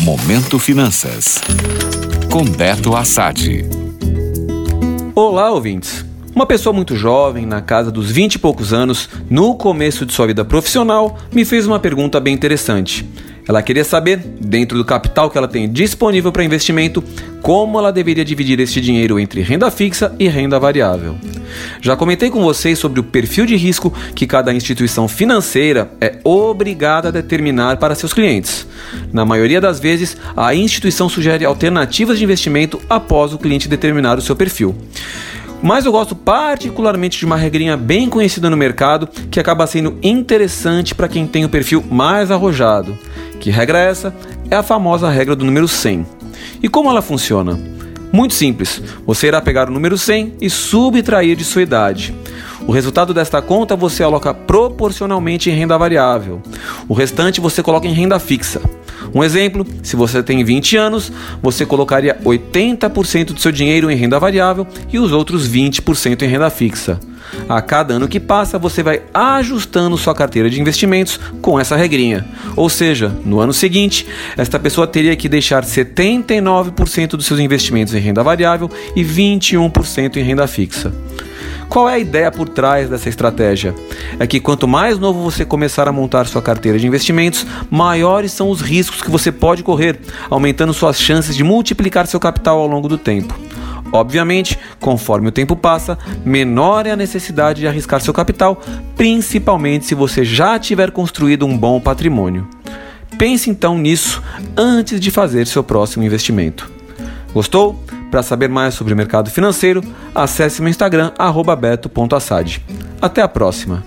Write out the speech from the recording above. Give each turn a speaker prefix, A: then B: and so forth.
A: Momento Finanças. Com Beto Assad.
B: Olá, ouvintes. Uma pessoa muito jovem, na casa dos 20 e poucos anos, no começo de sua vida profissional, me fez uma pergunta bem interessante. Ela queria saber, dentro do capital que ela tem disponível para investimento, como ela deveria dividir este dinheiro entre renda fixa e renda variável. Já comentei com vocês sobre o perfil de risco que cada instituição financeira é obrigada a determinar para seus clientes. Na maioria das vezes, a instituição sugere alternativas de investimento após o cliente determinar o seu perfil. Mas eu gosto particularmente de uma regrinha bem conhecida no mercado que acaba sendo interessante para quem tem o perfil mais arrojado. Que regra é essa? É a famosa regra do número 100. E como ela funciona? Muito simples. Você irá pegar o número 100 e subtrair de sua idade. O resultado desta conta você aloca proporcionalmente em renda variável. O restante você coloca em renda fixa. Um exemplo: se você tem 20 anos, você colocaria 80% do seu dinheiro em renda variável e os outros 20% em renda fixa. A cada ano que passa, você vai ajustando sua carteira de investimentos com essa regrinha. Ou seja, no ano seguinte, esta pessoa teria que deixar 79% dos seus investimentos em renda variável e 21% em renda fixa. Qual é a ideia por trás dessa estratégia? É que quanto mais novo você começar a montar sua carteira de investimentos, maiores são os riscos que você pode correr, aumentando suas chances de multiplicar seu capital ao longo do tempo. Obviamente, conforme o tempo passa, menor é a necessidade de arriscar seu capital, principalmente se você já tiver construído um bom patrimônio. Pense então nisso antes de fazer seu próximo investimento. Gostou? Para saber mais sobre o mercado financeiro, acesse meu Instagram beto.assad. Até a próxima!